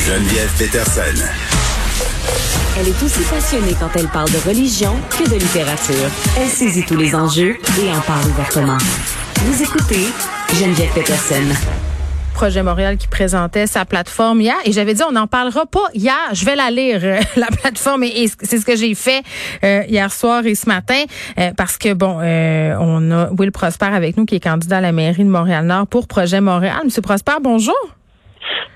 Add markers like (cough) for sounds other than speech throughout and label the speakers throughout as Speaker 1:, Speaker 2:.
Speaker 1: Geneviève Peterson.
Speaker 2: Elle est aussi passionnée quand elle parle de religion que de littérature. Elle saisit tous les enjeux et en parle ouvertement. Vous écoutez Geneviève Peterson.
Speaker 3: Projet Montréal qui présentait sa plateforme hier et j'avais dit on n'en parlera pas hier, je vais la lire euh, (laughs) la plateforme et, et c'est ce que j'ai fait euh, hier soir et ce matin euh, parce que bon euh, on a Will Prosper avec nous qui est candidat à la mairie de Montréal Nord pour Projet Montréal. Monsieur Prosper, bonjour.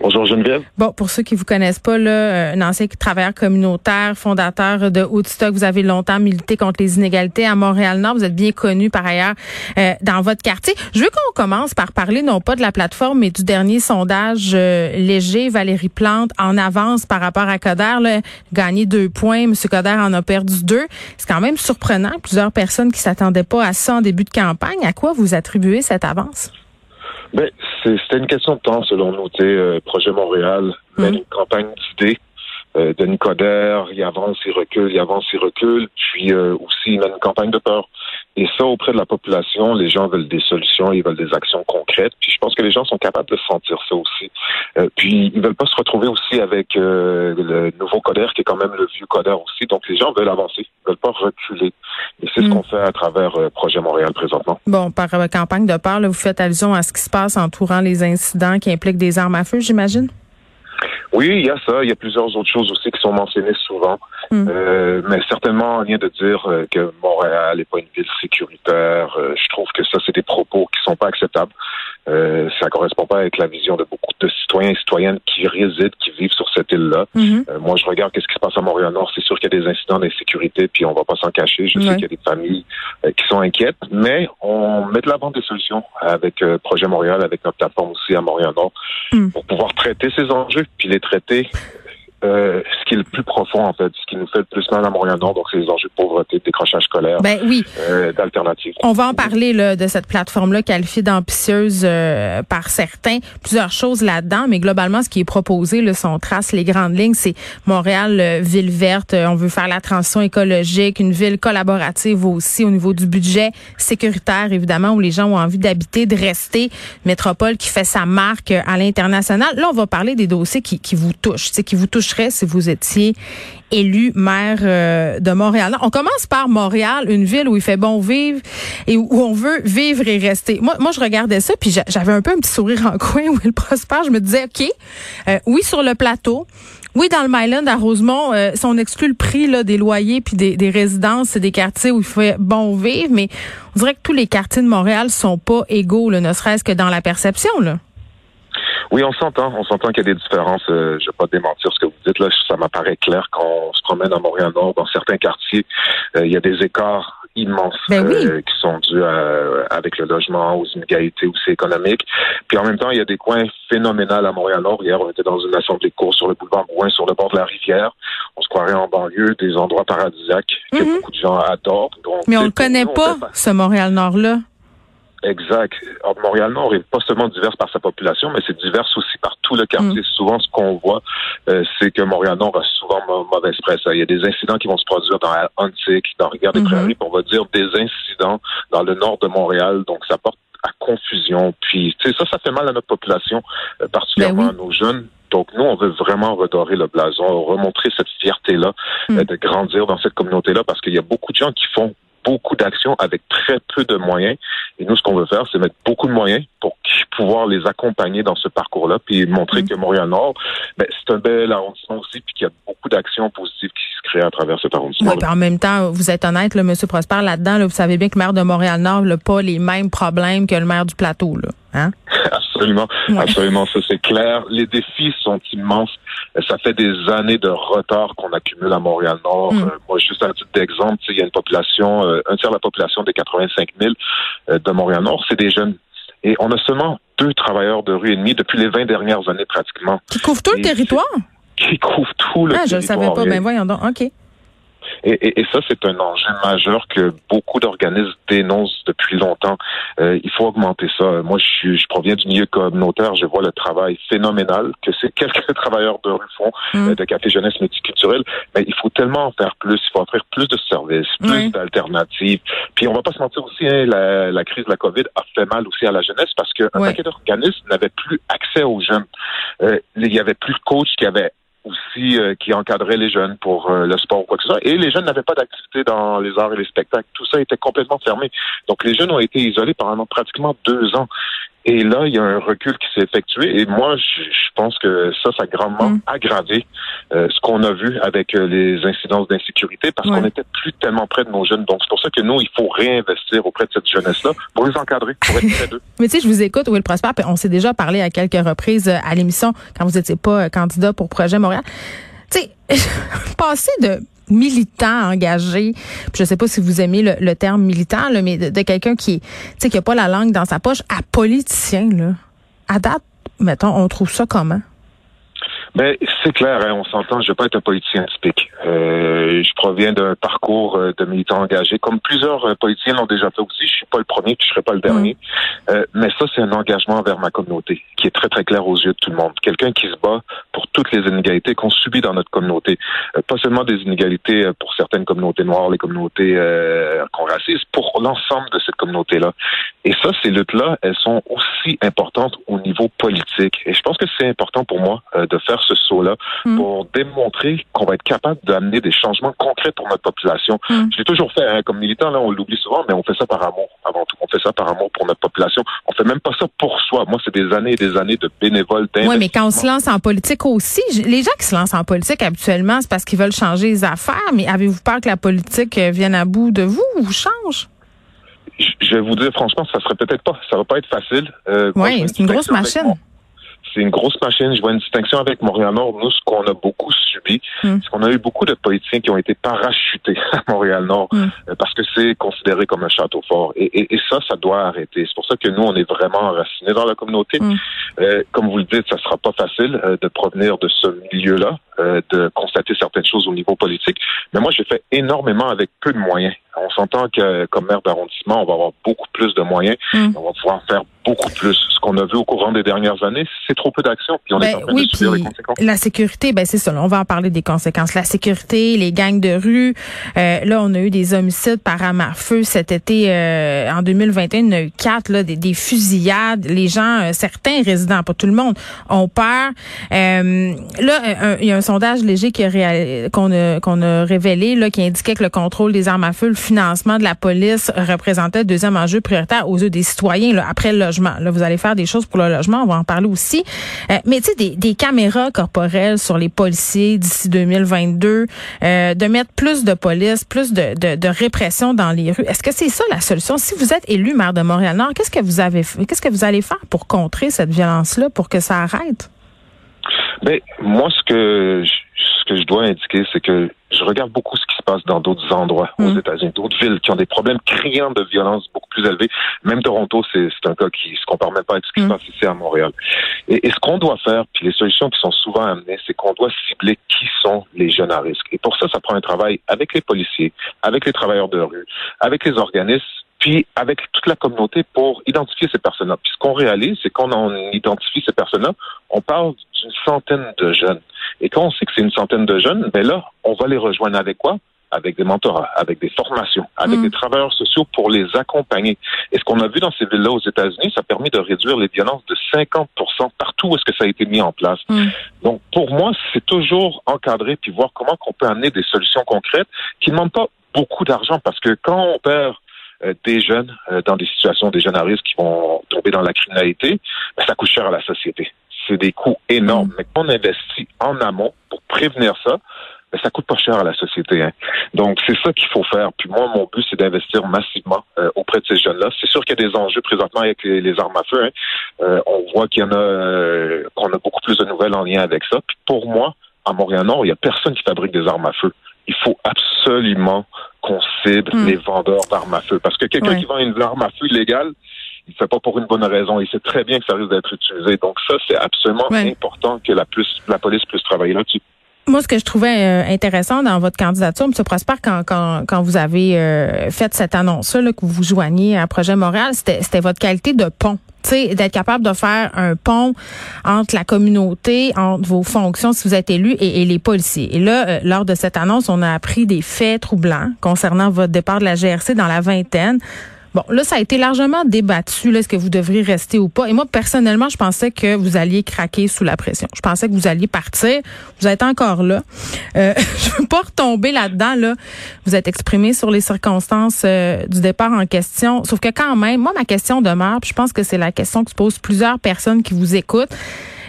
Speaker 4: Bonjour Geneviève.
Speaker 3: Bon, pour ceux qui vous connaissent pas, là, euh, un ancien travailleur communautaire, fondateur de Woodstock, vous avez longtemps milité contre les inégalités à Montréal-Nord. Vous êtes bien connu par ailleurs euh, dans votre quartier. Je veux qu'on commence par parler non pas de la plateforme, mais du dernier sondage euh, léger. Valérie Plante en avance par rapport à Coder, là, gagné deux points. Monsieur Coder en a perdu deux. C'est quand même surprenant. Plusieurs personnes qui s'attendaient pas à ça en début de campagne. À quoi vous attribuez cette avance?
Speaker 4: Ben, c'est- c'était une question de temps, selon nous. Euh, Projet Montréal mène
Speaker 3: Mm.
Speaker 4: une campagne d'idées. Euh, Denis Coderre, il avance, il recule, il avance, il recule. Puis euh, aussi, il mène une campagne de peur. Et ça, auprès de la population, les gens veulent des solutions, ils veulent des actions concrètes. Puis je pense que les gens sont capables de sentir ça aussi. Euh, puis ils veulent pas se retrouver aussi avec euh, le nouveau Coderre, qui est quand même le vieux Coderre aussi. Donc les gens veulent avancer, ils veulent pas reculer. Et c'est ce
Speaker 3: Mm.
Speaker 4: qu'on fait à travers euh, Projet Montréal présentement.
Speaker 3: Bon, par euh, campagne de peur, là, vous faites allusion à ce qui se passe entourant les incidents qui impliquent des armes à feu, j'imagine?
Speaker 4: Oui, il y a ça. Il y a plusieurs autres choses aussi qui sont mentionnées souvent.
Speaker 3: Mm.
Speaker 4: Euh, mais certainement rien de dire euh, que Montréal n'est pas une ville sécuritaire. Euh, je trouve que ça, c'est des propos qui sont pas acceptables. Euh, ça correspond pas avec la vision de beaucoup de citoyens et citoyennes qui résident, qui vivent sur cette île-là.
Speaker 3: Mhm.
Speaker 4: Euh, moi, je regarde qu'est-ce qui se passe à Montréal-Nord. C'est sûr qu'il y a des incidents d'insécurité, puis on va pas s'en cacher. Je
Speaker 3: Ouais.
Speaker 4: sais qu'il y a des familles euh, qui sont inquiètes, mais on met de l'avant des solutions avec euh, Projet Montréal, avec notre plateforme aussi à Montréal-Nord,
Speaker 3: Mm.
Speaker 4: pour pouvoir traiter ces enjeux, puis les traiter euh, ce qui est le plus profond, en fait, ce qui nous fait le plus mal à Montréal-Nord, donc c'est les enjeux de pauvreté, de décrochage scolaire,
Speaker 3: Ben oui.
Speaker 4: euh, d'alternatives.
Speaker 3: On va en parler là, de cette plateforme-là qualifiée d'ambitieuse euh, par certains. Plusieurs choses là-dedans, mais globalement, ce qui est proposé, là, si on trace les grandes lignes, c'est Montréal, euh, ville verte. Euh, on veut faire la transition écologique, une ville collaborative aussi au niveau du budget sécuritaire, évidemment, où les gens ont envie d'habiter, de rester. Métropole qui fait sa marque à l'international. Là, on va parler des dossiers qui, qui vous touchent, qui vous si vous étiez élu maire euh, de Montréal. On commence par Montréal, une ville où il fait bon vivre et où on veut vivre et rester. Moi, moi je regardais ça, puis j'a- j'avais un peu un petit sourire en coin où il prospère. Je me disais, OK, euh, oui, sur le plateau, oui, dans le Myland à Rosemont, euh, si on exclut le prix là, des loyers puis des, des résidences, c'est des quartiers où il fait bon vivre, mais on dirait que tous les quartiers de Montréal sont pas égaux, là, ne serait-ce que dans la perception. Là.
Speaker 4: Oui, on s'entend. On s'entend qu'il y a des différences. Euh, je vais pas démentir ce que vous dites. Là, ça m'apparaît clair quand on se promène à Montréal-Nord, dans certains quartiers, euh, il y a des écarts immenses
Speaker 3: Ben oui.
Speaker 4: euh, qui sont dus à- avec le logement, aux inégalités aussi économiques. Puis en même temps, il y a des coins phénoménaux à Montréal-Nord. Hier, on était dans une assemblée de cours sur le boulevard Brouin, sur le bord de la rivière. On se croirait en banlieue, des endroits paradisiaques que
Speaker 3: Mhm.
Speaker 4: beaucoup de gens adorent. Donc,
Speaker 3: Mais on
Speaker 4: pour
Speaker 3: connaît
Speaker 4: on
Speaker 3: pas, ce Montréal-Nord-là.
Speaker 4: Exact. Alors, Montréal-Nord est pas seulement diverse par sa population, mais c'est diverse aussi par tout le quartier.
Speaker 3: Mm.
Speaker 4: Souvent, ce qu'on voit, euh, c'est que Montréal-Nord a souvent mau- mauvaise presse. Il y a des incidents qui vont se produire dans Huntsic, dans Rivière-des-Prairies,
Speaker 3: Mhm.
Speaker 4: puis on va dire des incidents dans le nord de Montréal. Donc, ça porte à confusion. Puis, tu sais, ça, ça fait mal à notre population, euh, particulièrement
Speaker 3: Ben
Speaker 4: à nos jeunes. Donc, nous, on veut vraiment redorer le blason, remontrer cette fierté-là
Speaker 3: Mm.
Speaker 4: euh, de grandir dans cette communauté-là, parce qu'il y a beaucoup de gens qui font beaucoup d'actions avec très peu de moyens. Et nous, ce qu'on veut faire, c'est mettre beaucoup de moyens pour pouvoir les accompagner dans ce parcours-là, puis montrer mm. que Montréal-Nord, ben, c'est un bel arrondissement aussi, puis qu'il y a beaucoup d'actions positives qui se créent à travers cet arrondissement.
Speaker 3: Oui, en même temps, vous êtes honnête, là, M. Prosper, là-dedans, là, vous savez bien que le maire de Montréal-Nord n'a pas les mêmes problèmes que le maire du plateau. Là. Hein? (laughs)
Speaker 4: Absolument, absolument, ça c'est clair. Les défis sont immenses. Ça fait des années de retard qu'on accumule à Montréal-Nord. Mm. Euh, moi, juste un titre d'exemple, il y a une population, euh, un tiers de la population des 85 000 euh, de Montréal-Nord, c'est des jeunes. Et on a seulement deux travailleurs de rue et demi depuis les 20 dernières années pratiquement.
Speaker 3: Qui couvrent tout le territoire?
Speaker 4: Qui couvrent tout le
Speaker 3: ah,
Speaker 4: territoire.
Speaker 3: Je ne savais pas. Ben voyons donc. OK.
Speaker 4: Et, et, ça, c'est un enjeu majeur que beaucoup d'organismes dénoncent depuis longtemps. Euh, il faut augmenter ça. Moi, je, je, proviens du milieu communautaire. Je vois le travail phénoménal que ces (laughs) quelques travailleurs de rue font, mmh. de café jeunesse multiculturel. Mais il faut tellement en faire plus. Il faut offrir plus de services, plus d'alternatives. Puis on va pas se mentir aussi, hein, la, la, crise de la COVID a fait mal aussi à la jeunesse parce qu'un paquet d'organismes n'avaient plus accès aux jeunes. Euh, il y avait plus de coachs qui avaient euh, qui encadrait les jeunes pour euh, le sport ou quoi que ce soit. Et les jeunes n'avaient pas d'activité dans les arts et les spectacles. Tout ça était complètement fermé. Donc les jeunes ont été isolés pendant pratiquement deux ans. Et là, il y a un recul qui s'est effectué. Et moi, je, pense que ça, ça a grandement mm. aggravé euh, ce qu'on a vu avec euh, les incidences d'insécurité parce qu'on n'était plus tellement près de nos jeunes. Donc, c'est pour ça que nous, il faut réinvestir auprès de cette jeunesse-là pour les encadrer, pour être près d'eux. (laughs)
Speaker 3: Mais tu sais, je vous écoute, Will Prosper, on s'est déjà parlé à quelques reprises euh, à l'émission quand vous n'étiez pas candidat pour Projet Montréal. Tu sais, (laughs) passer de militant engagé. Puis je sais pas si vous aimez le, terme militant, là, mais de, quelqu'un qui, qui a pas la langue dans sa poche, à politicien, là. À date, mettons, on trouve ça comment?
Speaker 4: Ben, c'est clair, hein, on s'entend, je ne vais pas être un politicien typique. Euh, je proviens d'un parcours euh, de militant engagé, comme plusieurs euh, politiciens l'ont déjà fait aussi. Je suis pas le premier, puis je serai pas le dernier. Mm. Euh, mais ça, c'est un engagement envers ma communauté, qui est très, très clair aux yeux de tout le monde. Quelqu'un qui se bat pour toutes les inégalités qu'on subit dans notre communauté. pas seulement des inégalités pour certaines communautés noires, les communautés qu'on racise, pour l'ensemble de cette communauté-là. Et ça, ces luttes-là, elles sont aussi importantes au niveau politique. Et je pense que c'est important pour moi de faire ce saut-là mm. pour démontrer qu'on va être capable d'amener des changements concrets pour notre population. Mm. Je l'ai toujours fait hein, comme militant, là, on l'oublie souvent, mais on fait ça par amour avant tout. On fait ça par amour pour notre population. On fait même pas ça pour soi. Moi, c'est des années et des années de bénévoles.
Speaker 3: Oui, mais quand on se lance en politique aussi, les gens qui se lancent en politique habituellement, c'est parce qu'ils veulent changer les affaires. Mais avez-vous peur que la politique euh, vienne à bout de vous ou change?
Speaker 4: Je vais vous dire franchement, ça serait peut-être pas, ça va pas être facile.
Speaker 3: Euh, oui, c'est une grosse machine
Speaker 4: c'est une grosse machine. Je vois une distinction avec Montréal-Nord. Nous, ce qu'on a beaucoup subi, mm. c'est qu'on a eu beaucoup de politiciens qui ont été parachutés (laughs) à Montréal-Nord mm. euh, parce que c'est considéré comme un château fort. Et, et, ça, ça doit arrêter. C'est pour ça que nous, on est vraiment enracinés dans la communauté. Mm. Euh, comme vous le dites, ça sera pas facile euh, de provenir de ce milieu-là, euh, de constater certaines choses au niveau politique. Mais moi, j'ai fait énormément avec peu de moyens. On s'entend que comme maire d'arrondissement, on va avoir beaucoup plus de moyens. On va pouvoir faire beaucoup plus. Ce qu'on a vu au courant des dernières années, c'est trop peu d'actions. Puis on est ben en train de subir les conséquences.
Speaker 3: La sécurité, ben c'est ça. On va en parler des conséquences. La sécurité, les gangs de rue. Euh, là, on a eu des homicides par arme à feu cet été. Euh, en 2021, il y en a eu quatre. Là, des, des fusillades. Les gens, euh, certains résidents, pas tout le monde, ont peur. Euh, là, il y a un sondage léger qu'on a, qu'on a révélé là, qui indiquait que le contrôle des armes à feu, le financement de la police représentait le deuxième enjeu prioritaire aux yeux des citoyens là, après le Là, vous allez faire des choses pour le logement, on va en parler aussi. Euh, mais tu sais, des, des, caméras corporelles sur les policiers d'ici 2022, euh, de mettre plus de police, plus de, de, de répression dans les rues. Est-ce que c'est ça la solution? Si vous êtes élu maire de Montréal-Nord, qu'est-ce que vous avez qu'est-ce que vous allez faire pour contrer cette violence-là, pour que ça arrête?
Speaker 4: Ben, moi, ce que ce que je dois indiquer, c'est que je regarde beaucoup ce qui se passe dans d'autres endroits aux mm. États-Unis, d'autres villes qui ont des problèmes criants de violence beaucoup plus élevés. Même Toronto, c'est un cas qui se compare même pas avec ce qui se mm. passe ici à Montréal. Et, ce qu'on doit faire, puis les solutions qui sont souvent amenées, c'est qu'on doit cibler qui sont les jeunes à risque. Et pour ça, ça prend un travail avec les policiers, avec les travailleurs de rue, avec les organismes puis avec toute la communauté pour identifier ces personnes-là. Puis ce qu'on réalise, c'est qu'on identifie ces personnes-là, on parle d'une centaine de jeunes. Et quand on sait que c'est une centaine de jeunes, ben là, on va les rejoindre avec quoi? Avec des mentorats, avec des formations, avec mm. des travailleurs sociaux pour les accompagner. Et ce qu'on a vu dans ces villes-là aux États-Unis, ça a permis de réduire les violences de 50% partout où est-ce que ça a été mis en place. Mm. Donc, pour moi, c'est toujours encadrer puis voir comment on peut amener des solutions concrètes qui ne demandent pas beaucoup d'argent parce que quand on perd des jeunes euh, dans des situations, des jeunes à risque qui vont tomber dans la criminalité, ben, ça coûte cher à la société. C'est des coûts énormes. Mm. Mais quand on investit en amont pour prévenir ça, ben, ça coûte pas cher à la société. Hein. Donc, c'est ça qu'il faut faire. Puis moi, mon but, c'est d'investir massivement euh, auprès de ces jeunes-là. C'est sûr qu'il y a des enjeux présentement avec les, armes à feu. Hein. on voit qu'il y en a, qu'on a beaucoup plus de nouvelles en lien avec ça. Puis pour moi, à Montréal-Nord, il y a personne qui fabrique des armes à feu. Il faut absolument qu'on cible hmm. les vendeurs d'armes à feu. Parce que quelqu'un qui vend une arme à feu illégale, il ne fait pas pour une bonne raison. Il sait très bien que ça risque d'être utilisé. Donc ça, c'est absolument important que la, plus, la police puisse travailler là-dessus.
Speaker 3: Moi, ce que je trouvais euh, intéressant dans votre candidature, M. Prosper, quand, quand, quand vous avez euh, fait cette annonce-là, que vous vous joignez à Projet Montréal, c'était votre qualité de pont d'être capable de faire un pont entre la communauté, entre vos fonctions si vous êtes élu et, les policiers. Et là, euh, lors de cette annonce, on a appris des faits troublants concernant votre départ de la GRC dans la vingtaine. Bon, là, ça a été largement débattu, là, est-ce que vous devriez rester ou pas. Et moi, personnellement, je pensais que vous alliez craquer sous la pression. Je pensais que vous alliez partir. Vous êtes encore là. Euh, (laughs) je veux pas retomber là-dedans, là. Vous êtes exprimé sur les circonstances euh, du départ en question. Sauf que quand même, moi, ma question demeure, puis je pense que c'est la question que se posent plusieurs personnes qui vous écoutent.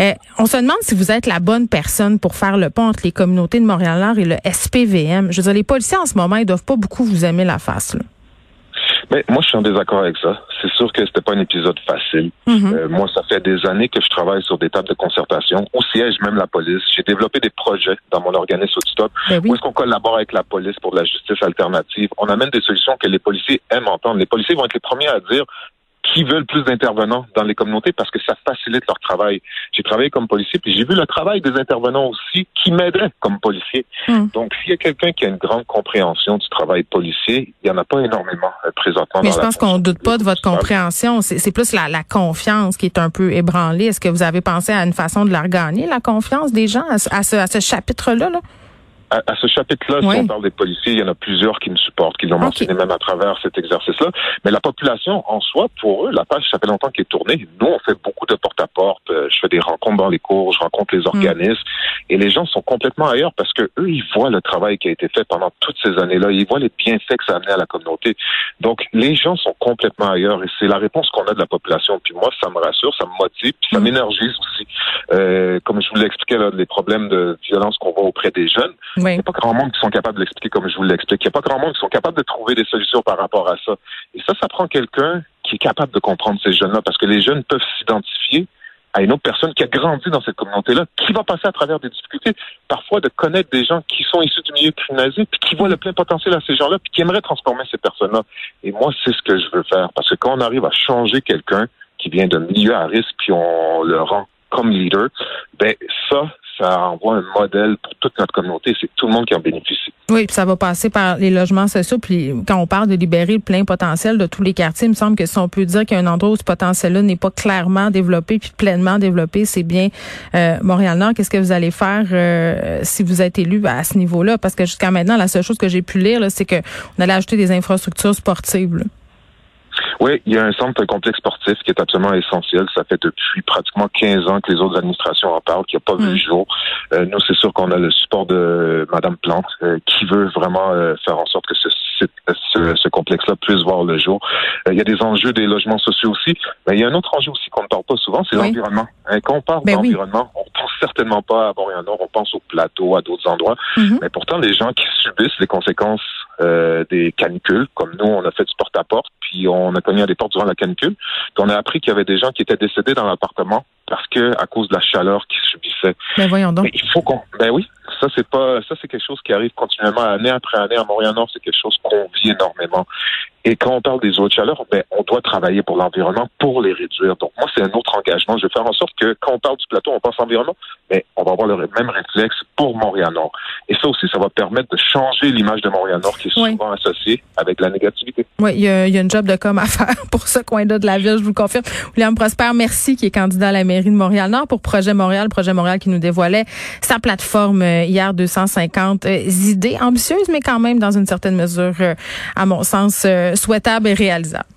Speaker 3: Euh, on se demande si vous êtes la bonne personne pour faire le pont entre les communautés de Montréal-Nord et le SPVM. Je veux dire, les policiers en ce moment, ils doivent pas beaucoup vous aimer la face. Là.
Speaker 4: Mais moi, je suis en désaccord avec ça. C'est sûr que c'était pas un épisode facile. Mhm. Euh, moi, ça fait des années que je travaille sur des tables de concertation. Au siège même la police. J'ai développé des projets dans mon organisme Outstop. Ben Où est-ce qu'on collabore avec la police pour la justice alternative? On amène des solutions que les policiers aiment entendre. Les policiers vont être les premiers à dire qui veulent plus d'intervenants dans les communautés parce que ça facilite leur travail. J'ai travaillé comme policier, puis j'ai vu le travail des intervenants aussi qui m'aidaient comme policier. Hmm. Donc, s'il y a quelqu'un qui a une grande compréhension du travail policier, il y en a pas énormément euh, présentement.
Speaker 3: Mais je pense qu'on doute pas de votre compréhension. C'est plus la, la, confiance qui est un peu ébranlée. Est-ce que vous avez pensé à une façon de la regagner, la confiance des gens, à, ce, à ce chapitre-là? là?
Speaker 4: À, ce chapitre-là, si on parle des policiers, il y en a plusieurs qui me supportent, qui l'ont mentionné même à travers cet exercice-là. Mais la population en soi, pour eux, la page, ça fait longtemps qu'elle est tournée. Nous, on fait beaucoup de porte-à-porte. Euh, je fais des rencontres dans les cours, je rencontre les mm. organismes. Et les gens sont complètement ailleurs parce que eux, ils voient le travail qui a été fait pendant toutes ces années-là. Ils voient les bienfaits que ça a amené à la communauté. Donc, les gens sont complètement ailleurs. Et c'est la réponse qu'on a de la population. Puis moi, ça me rassure, ça me motive, puis ça mm. m'énergise aussi. Euh, comme je vous l'expliquais, les problèmes de violence qu'on voit auprès des jeunes. Il n'y a pas grand monde qui sont capables de l'expliquer comme je vous l'explique. Il n'y a pas grand monde qui sont capables de trouver des solutions par rapport à ça. Et ça, ça prend quelqu'un qui est capable de comprendre ces jeunes-là, parce que les jeunes peuvent s'identifier à une autre personne qui a grandi dans cette communauté-là, qui va passer à travers des difficultés, parfois de connaître des gens qui sont issus du milieu criminalisé, puis qui voient le plein potentiel à ces gens-là, puis qui aimeraient transformer ces personnes-là. Et moi, c'est ce que je veux faire, parce que quand on arrive à changer quelqu'un qui vient d'un milieu à risque, puis on le rend comme leader, ben ça, ça envoie un modèle pour toute notre communauté. C'est tout le monde qui en bénéficie.
Speaker 3: Oui, puis ça va passer par les logements sociaux. Puis quand on parle de libérer le plein potentiel de tous les quartiers, il me semble que si on peut dire qu'il y a un endroit où ce potentiel-là n'est pas clairement développé puis pleinement développé, c'est bien euh, Montréal-Nord. Qu'est-ce que vous allez faire euh, si vous êtes élu à ce niveau-là? Parce que jusqu'à maintenant, la seule chose que j'ai pu lire, c'est qu'on allait ajouter des infrastructures sportives.
Speaker 4: Oui, il y a un centre complexe sportif qui est absolument essentiel. Ça fait depuis pratiquement 15 ans que les autres administrations en parlent, qui n'a pas vu le hmm. jour. Euh, nous, c'est sûr qu'on a le support de Madame Plante, euh, qui veut vraiment euh, faire en sorte que ce, ce, ce complexe-là puisse voir le jour. il y a des enjeux des logements sociaux aussi, mais il y a un autre enjeu aussi qu'on ne parle pas souvent, c'est l'environnement. Hein, quand on parle ben d'environnement, certainement pas à Montréal-Nord, on pense au plateau, à d'autres endroits, mm-hmm. mais pourtant les gens qui subissent les conséquences des canicules, comme nous, on a fait du porte-à-porte, puis on a connu à des portes durant la canicule, puis on a appris qu'il y avait des gens qui étaient décédés dans l'appartement parce que à cause de la chaleur qu'ils subissaient.
Speaker 3: Mais ben, voyons donc.
Speaker 4: il faut qu'on. Ben oui, ça c'est pas ça c'est quelque chose qui arrive continuellement année après année à Montréal-Nord. C'est quelque chose qu'on vit énormément. Et quand on parle des eaux de chaleur, ben, on doit travailler pour l'environnement pour les réduire. Donc, moi, c'est un autre engagement. Je vais faire en sorte que quand on parle du plateau, on pense environnement, mais on va avoir le même réflexe pour Montréal-Nord. Et ça aussi, ça va permettre de changer l'image de Montréal-Nord qui est souvent associée avec la négativité.
Speaker 3: Oui, il y, a, une job de com à (laughs) faire pour ce coin-là de la ville, je vous confirme. William Prosper, merci, qui est candidat à la mairie de Montréal-Nord pour Projet Montréal. Projet Montréal qui nous dévoilait sa plateforme euh, hier, 250 euh, idées ambitieuses, mais quand même dans une certaine mesure, euh, à mon sens, souhaitable et réalisable.